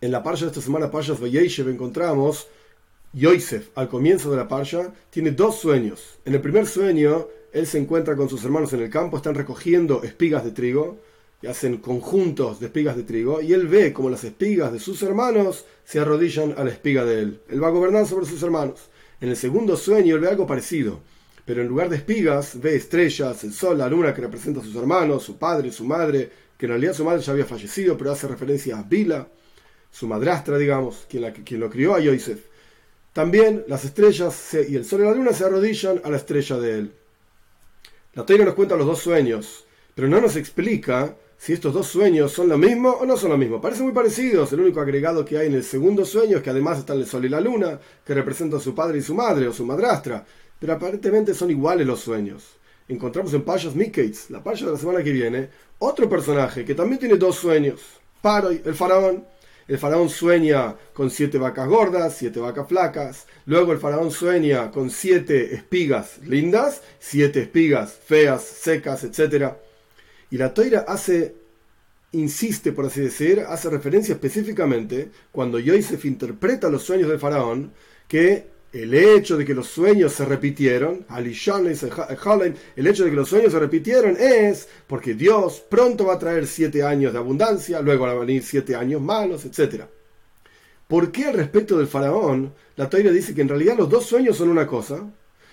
en la parsha de esta semana, Parshas Vayeshev, encontramos Yosef, al comienzo de la parsha, tiene dos sueños. En el primer sueño, él se encuentra con sus hermanos en el campo, están recogiendo espigas de trigo, y hacen conjuntos de espigas de trigo, y él ve como las espigas de sus hermanos se arrodillan a la espiga de él. Él va a gobernar sobre sus hermanos. En el segundo sueño, él ve algo parecido, pero en lugar de espigas, ve estrellas, el sol, la luna que representa a sus hermanos, su padre, su madre, que en realidad su madre ya había fallecido, pero hace referencia a Bila, su madrastra, digamos, quien, lo crió a Yosef. También las estrellas y el sol y la luna se arrodillan a la estrella de él. La Torah nos cuenta los dos sueños, pero no nos explica si estos dos sueños son lo mismo o no son lo mismo. Parecen muy parecidos. El único agregado que hay en el segundo sueño es que además están el sol y la luna, que representan a su padre y su madre o su madrastra. Pero aparentemente son iguales los sueños. Encontramos en Payas Miketz, la paya de la semana que viene, otro personaje que también tiene dos sueños. Paroy, el faraón. El faraón sueña con siete vacas gordas, siete vacas flacas. Luego el faraón sueña con siete espigas lindas, siete espigas feas, secas, etc. Y la toira hace, insiste por así decir, hace referencia específicamente cuando Yosef interpreta los sueños del faraón, que el hecho de que los sueños se repitieron, el hecho de que los sueños se repitieron es porque Dios pronto va a traer siete años de abundancia, luego van a venir siete años malos, etc. ¿Por qué al respecto del faraón, la toira dice que en realidad los dos sueños son una cosa?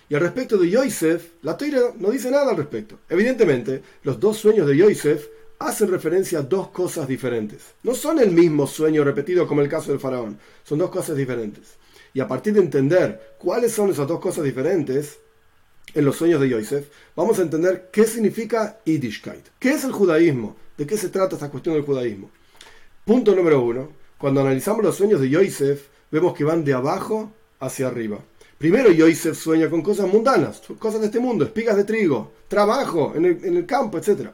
Y al respecto de Yosef, la toira no dice nada al respecto. Evidentemente, los dos sueños de Yosef hacen referencia a dos cosas diferentes. No son el mismo sueño repetido como el caso del faraón, son dos cosas diferentes. Y a partir de entender cuáles son esas dos cosas diferentes en los sueños de Yosef, vamos a entender qué significa Yiddishkeit. ¿Qué es el judaísmo? ¿De qué se trata esta cuestión del judaísmo? Punto número uno. Cuando analizamos los sueños de Yosef, vemos que van de abajo hacia arriba. Primero Yosef sueña con cosas mundanas, cosas de este mundo, espigas de trigo, trabajo en el, campo, etc.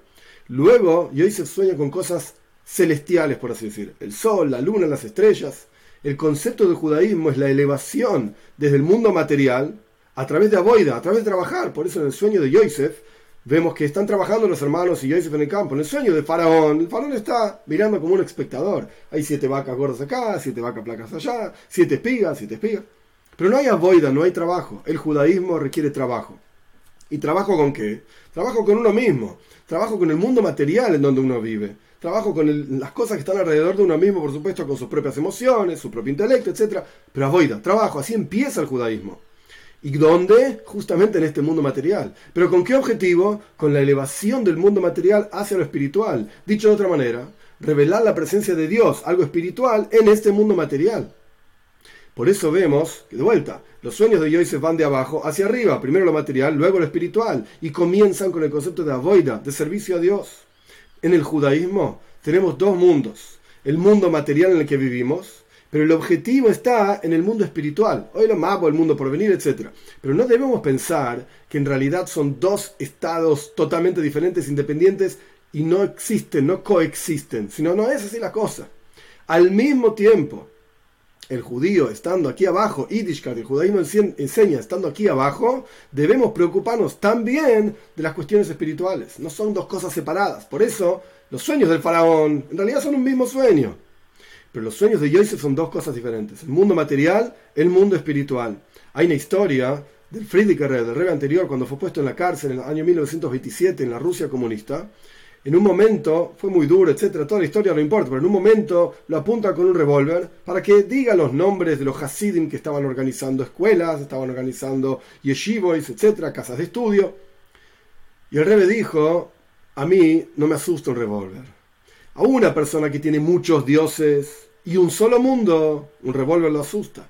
Luego Yosef sueña con cosas celestiales, por así decir, el sol, la luna, las estrellas. El concepto del judaísmo es la elevación desde el mundo material a través de Aboida, a través de trabajar. Por eso en el sueño de Yosef vemos que están trabajando los hermanos y Yosef en el campo. En el sueño de Faraón, el Faraón está mirando como un espectador. Hay siete vacas gordas acá, siete vacas placas allá, siete espigas, siete espigas. Pero no hay Aboida, no hay trabajo. El judaísmo requiere trabajo. ¿Y trabajo con qué? Trabajo con uno mismo. Trabajo con el mundo material en donde uno vive trabajo con las cosas que están alrededor de uno mismo, por supuesto, con sus propias emociones, su propio intelecto, etc. Pero avoida, trabajo, así empieza el judaísmo. ¿Y dónde? Justamente en este mundo material. ¿Pero con qué objetivo? Con la elevación del mundo material hacia lo espiritual. Dicho de otra manera, revelar la presencia de Dios, algo espiritual, en este mundo material. Por eso vemos que, de vuelta, los sueños de Yosef van de abajo hacia arriba, primero lo material, luego lo espiritual, y comienzan con el concepto de avoida, de servicio a Dios. En el judaísmo tenemos dos mundos. El mundo material en el que vivimos, pero el objetivo está en el mundo espiritual. Hoy lo mago, el mundo por venir, etc. Pero no debemos pensar que en realidad son dos estados totalmente diferentes, independientes, y no existen, no coexisten. Sino no es así la cosa. Al mismo tiempo, el judío estando aquí abajo, Yiddishkeit, el judaísmo enseña estando aquí abajo, debemos preocuparnos también de las cuestiones espirituales. No son dos cosas separadas. Por eso, los sueños del faraón en realidad son un mismo sueño. Pero los sueños de Yosef son dos cosas diferentes. El mundo material, el mundo espiritual. Hay una historia del Friedrich Rebbe, del Rebbe anterior, cuando fue puesto en la cárcel en el año 1927 en la Rusia comunista, en un momento, fue muy duro, etcétera, toda la historia no importa, pero en un momento lo apunta con un revólver para que diga los nombres de los Hasidim que estaban organizando escuelas, estaban organizando yeshivois, etcétera, casas de estudio. Y el rebe dijo, a mí no me asusta un revólver. A una persona que tiene muchos dioses y un solo mundo, un revólver lo asusta.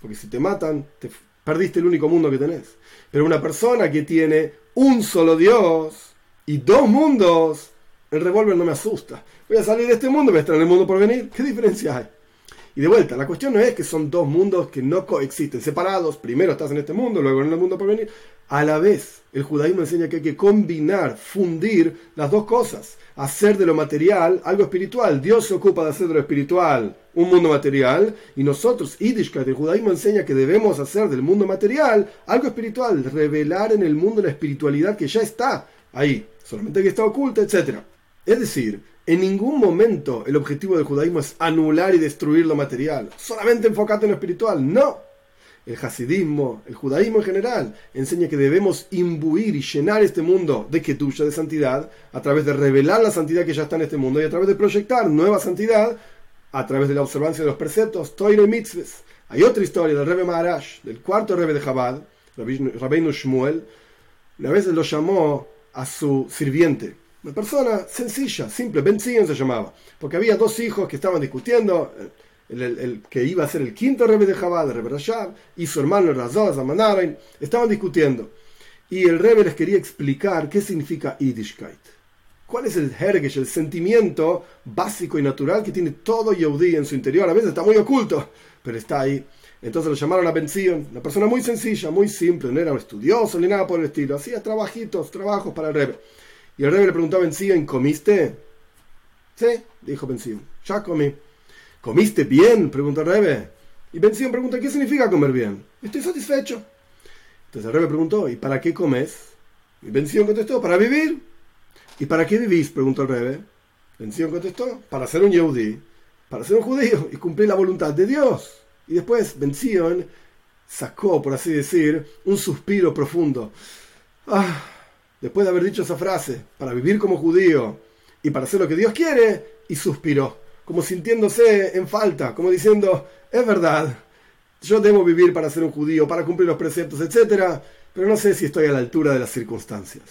Porque si te matan, te perdiste el único mundo que tenés. Pero una persona que tiene un solo Dios, y dos mundos, el revólver no me asusta. Voy a salir de este mundo, voy a estar en el mundo por venir. ¿Qué diferencia hay? Y de vuelta, la cuestión no es que son dos mundos que no coexisten, separados. Primero estás en este mundo, luego en el mundo por venir. A la vez, el judaísmo enseña que hay que combinar, fundir las dos cosas. Hacer de lo material algo espiritual. Dios se ocupa de hacer de lo espiritual un mundo material y nosotros, Yiddishkeit, el judaísmo enseña que debemos hacer del mundo material algo espiritual. Revelar en el mundo la espiritualidad que ya está ahí solamente que está oculta, etc. Es decir, En ningún momento el objetivo del judaísmo es anular y destruir lo material, solamente enfocarte en lo espiritual. No. El hasidismo, el judaísmo en general, enseña que debemos imbuir y llenar este mundo de ketusha, de santidad, a través de revelar la santidad que ya está en este mundo y a través de proyectar nueva santidad a través de la observancia de los preceptos, Mitzvahs. Hay otra historia del Rebbe Maharash, del cuarto Rebbe de Chabad, Rabbeinu Shmuel. Una vez lo llamó a su sirviente, una persona sencilla, simple, Ben se llamaba, porque había dos hijos que estaban discutiendo el, que iba a ser el quinto rebe de el rebe Rashab, y su hermano Razaz, Amanarain, estaban discutiendo. Y el rebe les quería explicar qué significa Yiddishkeit. ¿Cuál es el hergesh, el sentimiento básico y natural que tiene todo Yehudi en su interior? A veces está muy oculto, pero está ahí. Entonces lo llamaron a Benzion, una persona muy sencilla, muy simple, no era un estudioso ni nada por el estilo, hacía trabajitos, trabajos para el rebe. Y el rebe le preguntó a Benzion, ¿comiste? Sí, dijo Benzion, ya comí. ¿Comiste bien? Preguntó el Rebe. Y Benzion pregunta, ¿qué significa comer bien? Estoy satisfecho. Entonces el Rebe preguntó, ¿y para qué comes? Y Benzion contestó, para vivir. ¿Y para qué vivís? Preguntó el Rebe. Benzion contestó, para ser un Yehudi, para ser un judío y cumplir la voluntad de Dios. Y después Benzion sacó, por así decir, un suspiro profundo. Ah, después de haber dicho esa frase, para vivir como judío y para hacer lo que Dios quiere, y suspiró como sintiéndose en falta, como diciendo, es verdad, yo debo vivir para ser un judío, para cumplir los preceptos, etc., pero no sé si estoy a la altura de las circunstancias.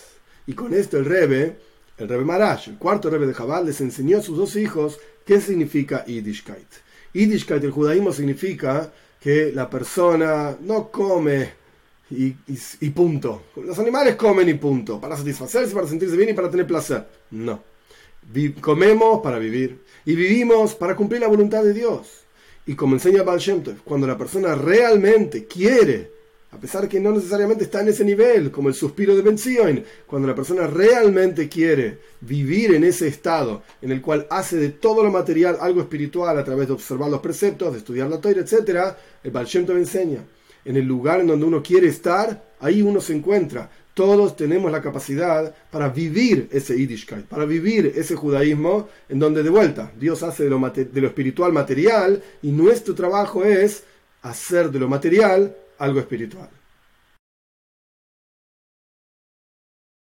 Y con esto el Rebe, el Rebe Marash, el cuarto Rebe de Jabal, les enseñó a sus dos hijos qué significa Yiddishkeit. Yiddishkeit, el judaísmo, significa que la persona no come y, punto. Los animales comen y punto, para satisfacerse, para sentirse bien y para tener placer. No comemos para vivir y vivimos para cumplir la voluntad de Dios. Y como enseña Baal cuando la persona realmente quiere, a pesar que no necesariamente está en ese nivel, como el suspiro de Ben cuando la persona realmente quiere vivir en ese estado en el cual hace de todo lo material algo espiritual a través de observar los preceptos, de estudiar la Torah, etc., el Baal Shem enseña. En el lugar en donde uno quiere estar, ahí uno se encuentra todos tenemos la capacidad para vivir ese Yiddishkeit, para vivir ese judaísmo, en donde de vuelta Dios hace de lo, de lo espiritual material y nuestro trabajo es hacer de lo material algo espiritual.